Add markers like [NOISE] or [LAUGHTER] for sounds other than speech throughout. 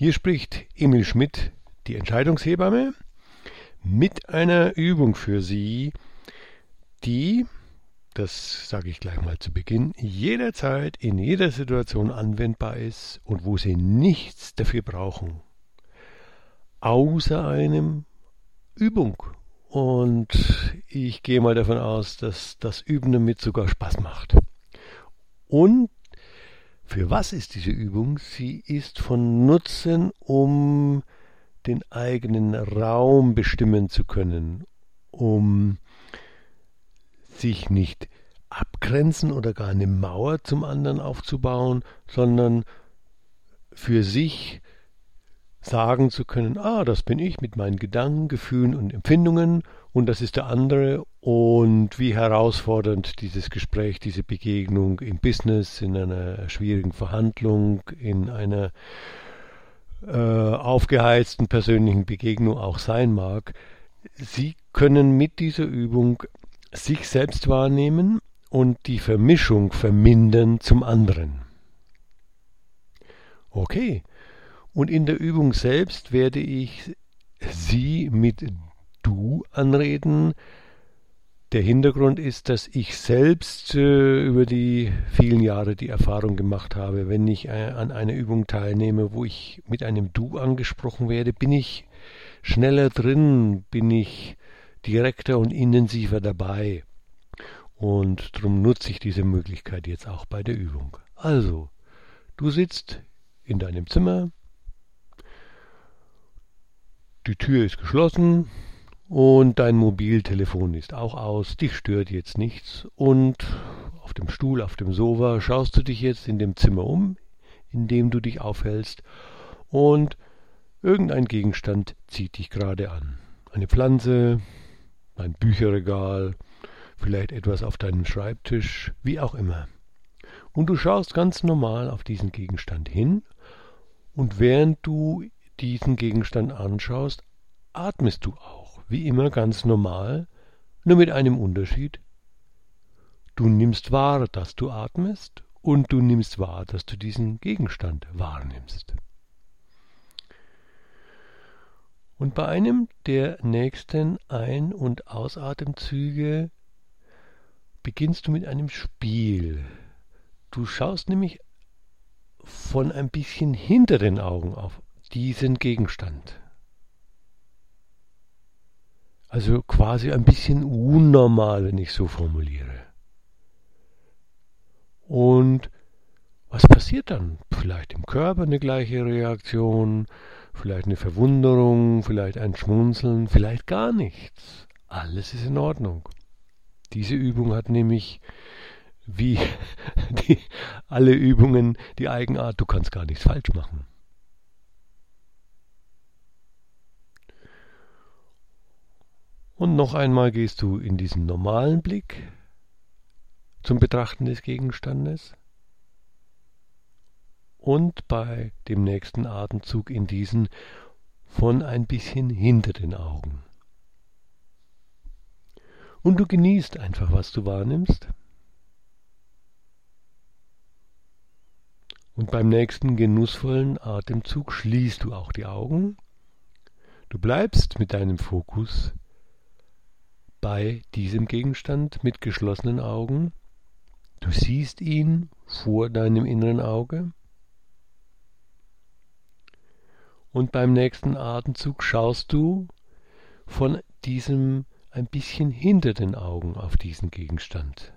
Hier spricht Emil Schmidt, die Entscheidungshebamme, mit einer Übung für Sie, die, das sage ich gleich mal zu Beginn, jederzeit in jeder Situation anwendbar ist und wo Sie nichts dafür brauchen, außer einem Übung. Und ich gehe mal davon aus, dass das Üben damit sogar Spaß macht. Und für was ist diese Übung? Sie ist von Nutzen, um den eigenen Raum bestimmen zu können, um sich nicht abgrenzen oder gar eine Mauer zum anderen aufzubauen, sondern für sich sagen zu können, ah, das bin ich mit meinen Gedanken, Gefühlen und Empfindungen und das ist der andere und wie herausfordernd dieses Gespräch, diese Begegnung im Business, in einer schwierigen Verhandlung, in einer äh, aufgeheizten persönlichen Begegnung auch sein mag. Sie können mit dieser Übung sich selbst wahrnehmen und die Vermischung vermindern zum anderen. Okay, und in der Übung selbst werde ich Sie mit Du anreden. Der Hintergrund ist, dass ich selbst äh, über die vielen Jahre die Erfahrung gemacht habe, wenn ich äh, an einer Übung teilnehme, wo ich mit einem Du angesprochen werde, bin ich schneller drin, bin ich direkter und intensiver dabei. Und darum nutze ich diese Möglichkeit jetzt auch bei der Übung. Also, du sitzt in deinem Zimmer, die Tür ist geschlossen und dein Mobiltelefon ist auch aus. Dich stört jetzt nichts. Und auf dem Stuhl, auf dem Sofa schaust du dich jetzt in dem Zimmer um, in dem du dich aufhältst. Und irgendein Gegenstand zieht dich gerade an. Eine Pflanze, ein Bücherregal, vielleicht etwas auf deinem Schreibtisch, wie auch immer. Und du schaust ganz normal auf diesen Gegenstand hin und während du diesen Gegenstand anschaust, atmest du auch, wie immer ganz normal, nur mit einem Unterschied. Du nimmst wahr, dass du atmest und du nimmst wahr, dass du diesen Gegenstand wahrnimmst. Und bei einem der nächsten Ein- und Ausatemzüge beginnst du mit einem Spiel. Du schaust nämlich von ein bisschen hinter den Augen auf diesen Gegenstand. Also quasi ein bisschen unnormal, wenn ich so formuliere. Und was passiert dann? Vielleicht im Körper eine gleiche Reaktion, vielleicht eine Verwunderung, vielleicht ein Schmunzeln, vielleicht gar nichts. Alles ist in Ordnung. Diese Übung hat nämlich wie [LAUGHS] die, alle Übungen die Eigenart, du kannst gar nichts falsch machen. Und noch einmal gehst du in diesen normalen Blick zum Betrachten des Gegenstandes und bei dem nächsten Atemzug in diesen von ein bisschen hinter den Augen. Und du genießt einfach, was du wahrnimmst. Und beim nächsten genussvollen Atemzug schließt du auch die Augen. Du bleibst mit deinem Fokus bei diesem Gegenstand mit geschlossenen Augen. Du siehst ihn vor deinem inneren Auge. Und beim nächsten Atemzug schaust du von diesem ein bisschen hinter den Augen auf diesen Gegenstand.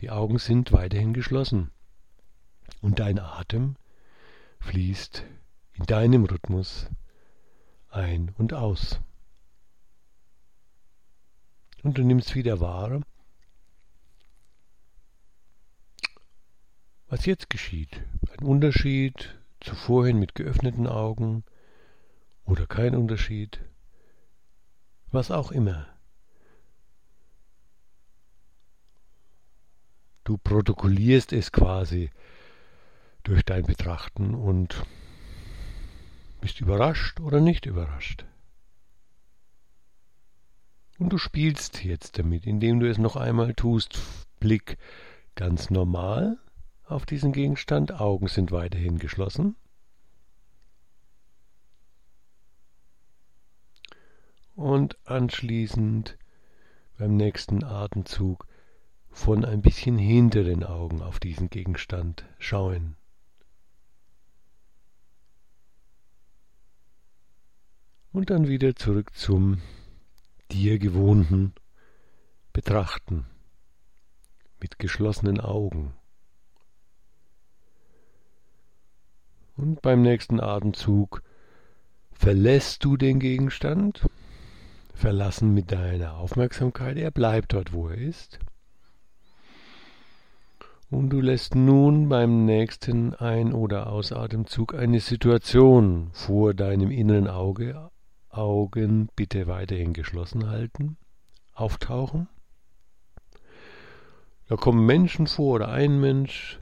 Die Augen sind weiterhin geschlossen. Und dein Atem fließt in deinem Rhythmus ein und aus. Und du nimmst wieder wahr, was jetzt geschieht. Ein Unterschied zu vorhin mit geöffneten Augen oder kein Unterschied. Was auch immer. Du protokollierst es quasi durch dein Betrachten und bist überrascht oder nicht überrascht. Und du spielst jetzt damit, indem du es noch einmal tust. Blick ganz normal auf diesen Gegenstand, Augen sind weiterhin geschlossen. Und anschließend beim nächsten Atemzug von ein bisschen hinter den Augen auf diesen Gegenstand schauen. Und dann wieder zurück zum dir gewohnten Betrachten mit geschlossenen Augen. Und beim nächsten Atemzug verlässt du den Gegenstand, verlassen mit deiner Aufmerksamkeit, er bleibt dort, wo er ist. Und du lässt nun beim nächsten Ein- oder Ausatemzug eine Situation vor deinem inneren Auge, Augen bitte weiterhin geschlossen halten, auftauchen. Da kommen Menschen vor oder ein Mensch,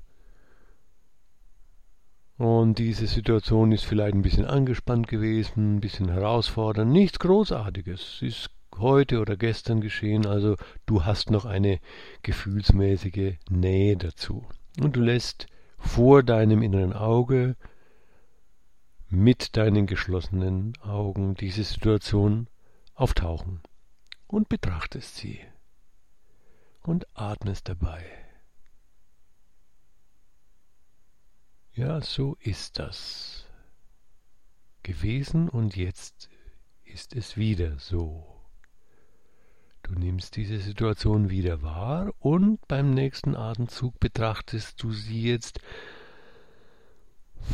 und diese Situation ist vielleicht ein bisschen angespannt gewesen, ein bisschen herausfordernd. Nichts Großartiges. Ist heute oder gestern geschehen. Also du hast noch eine gefühlsmäßige Nähe dazu. Und du lässt vor deinem inneren Auge mit deinen geschlossenen Augen diese Situation auftauchen und betrachtest sie und atmest dabei. Ja, so ist das gewesen und jetzt ist es wieder so. Du nimmst diese Situation wieder wahr und beim nächsten Atemzug betrachtest du sie jetzt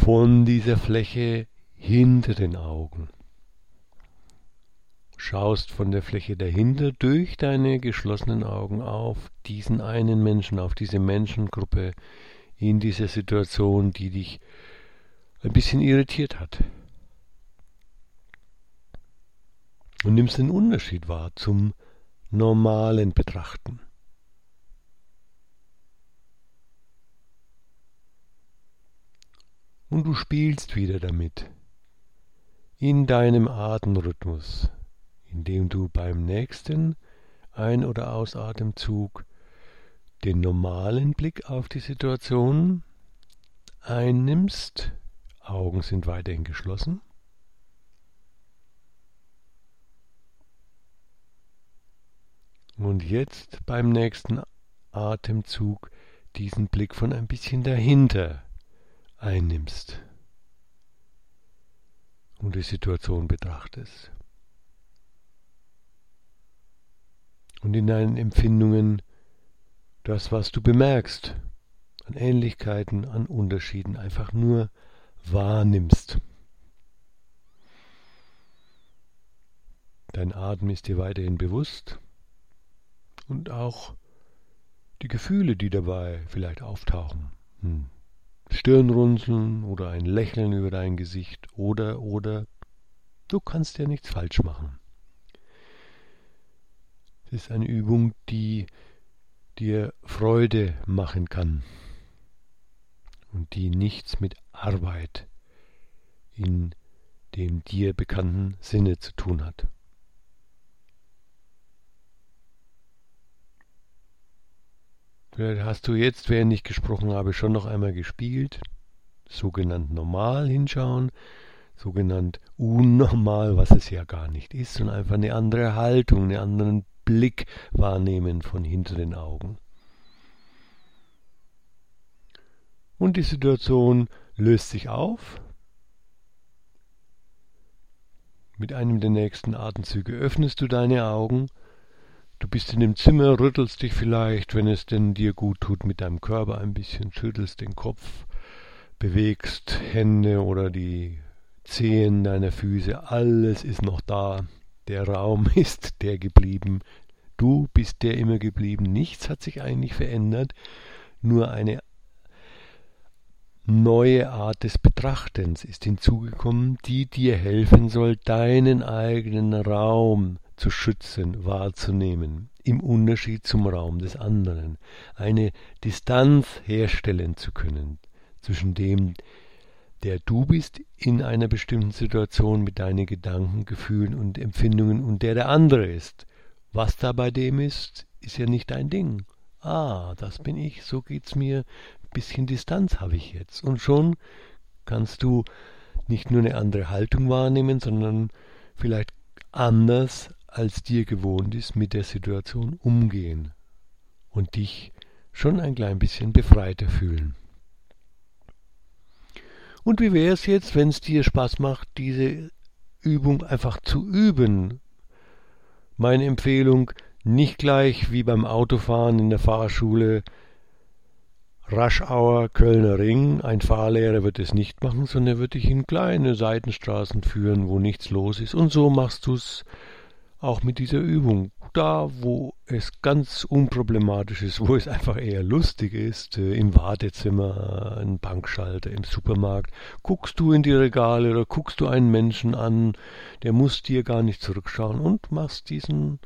von dieser Fläche hinter den Augen. Schaust von der Fläche dahinter durch deine geschlossenen Augen auf diesen einen Menschen, auf diese Menschengruppe, in dieser Situation, die dich ein bisschen irritiert hat. Und nimmst den Unterschied wahr zum normalen Betrachten. Und du spielst wieder damit in deinem Atemrhythmus, indem du beim nächsten Ein- oder Ausatemzug den normalen Blick auf die Situation einnimmst, Augen sind weiterhin geschlossen. Und jetzt beim nächsten Atemzug diesen Blick von ein bisschen dahinter einnimmst und die Situation betrachtest. Und in deinen Empfindungen das, was du bemerkst, an Ähnlichkeiten, an Unterschieden, einfach nur wahrnimmst. Dein Atem ist dir weiterhin bewusst und auch die Gefühle, die dabei vielleicht auftauchen. Hm. Stirnrunzeln oder ein Lächeln über dein Gesicht oder, oder, du kannst ja nichts falsch machen. Es ist eine Übung, die dir Freude machen kann und die nichts mit Arbeit in dem dir bekannten Sinne zu tun hat. Hast du jetzt, während ich gesprochen habe, schon noch einmal gespielt, sogenannt normal hinschauen, sogenannt unnormal, was es ja gar nicht ist, und einfach eine andere Haltung, einen anderen Blick wahrnehmen von hinter den Augen. Und die Situation löst sich auf. Mit einem der nächsten Atemzüge öffnest du deine Augen. Du bist in dem Zimmer, rüttelst dich vielleicht, wenn es denn dir gut tut, mit deinem Körper ein bisschen, schüttelst den Kopf, bewegst Hände oder die Zehen deiner Füße. Alles ist noch da. Der Raum [LAUGHS] ist der geblieben. Du bist der immer geblieben. Nichts hat sich eigentlich verändert. Nur eine neue Art des Betrachtens ist hinzugekommen, die dir helfen soll, deinen eigenen Raum zu schützen, wahrzunehmen, im Unterschied zum Raum des anderen, eine Distanz herstellen zu können zwischen dem, der du bist in einer bestimmten Situation mit deinen Gedanken, Gefühlen und Empfindungen und der der andere ist. Was da bei dem ist, ist ja nicht dein Ding. Ah, das bin ich, so geht's mir, ein bisschen Distanz habe ich jetzt. Und schon kannst du nicht nur eine andere Haltung wahrnehmen, sondern vielleicht anders als dir gewohnt ist, mit der Situation umgehen und dich schon ein klein bisschen befreiter fühlen. Und wie wäre es jetzt, wenn es dir Spaß macht, diese Übung einfach zu üben? Meine Empfehlung, nicht gleich wie beim Autofahren in der Fahrschule Raschauer Kölner Ring. Ein Fahrlehrer wird es nicht machen, sondern er wird dich in kleine Seitenstraßen führen, wo nichts los ist. Und so machst du es auch mit dieser Übung. Da, wo es ganz unproblematisch ist, [LAUGHS] wo es einfach eher lustig ist, äh, im Wartezimmer, ein Bankschalter, im Supermarkt, guckst du in die Regale oder guckst du einen Menschen an, der muss dir gar nicht zurückschauen und machst diesen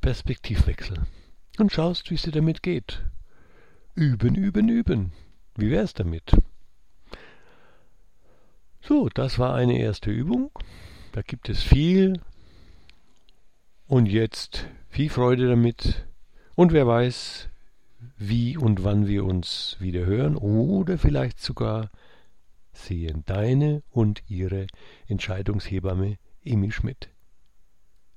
Perspektivwechsel und schaust, wie es dir damit geht. Üben, üben, üben. Wie wär's damit? So, das war eine erste Übung. Da gibt es viel. Und jetzt viel Freude damit. Und wer weiß, wie und wann wir uns wieder hören oder vielleicht sogar sehen deine und ihre Entscheidungshebamme Emil Schmidt.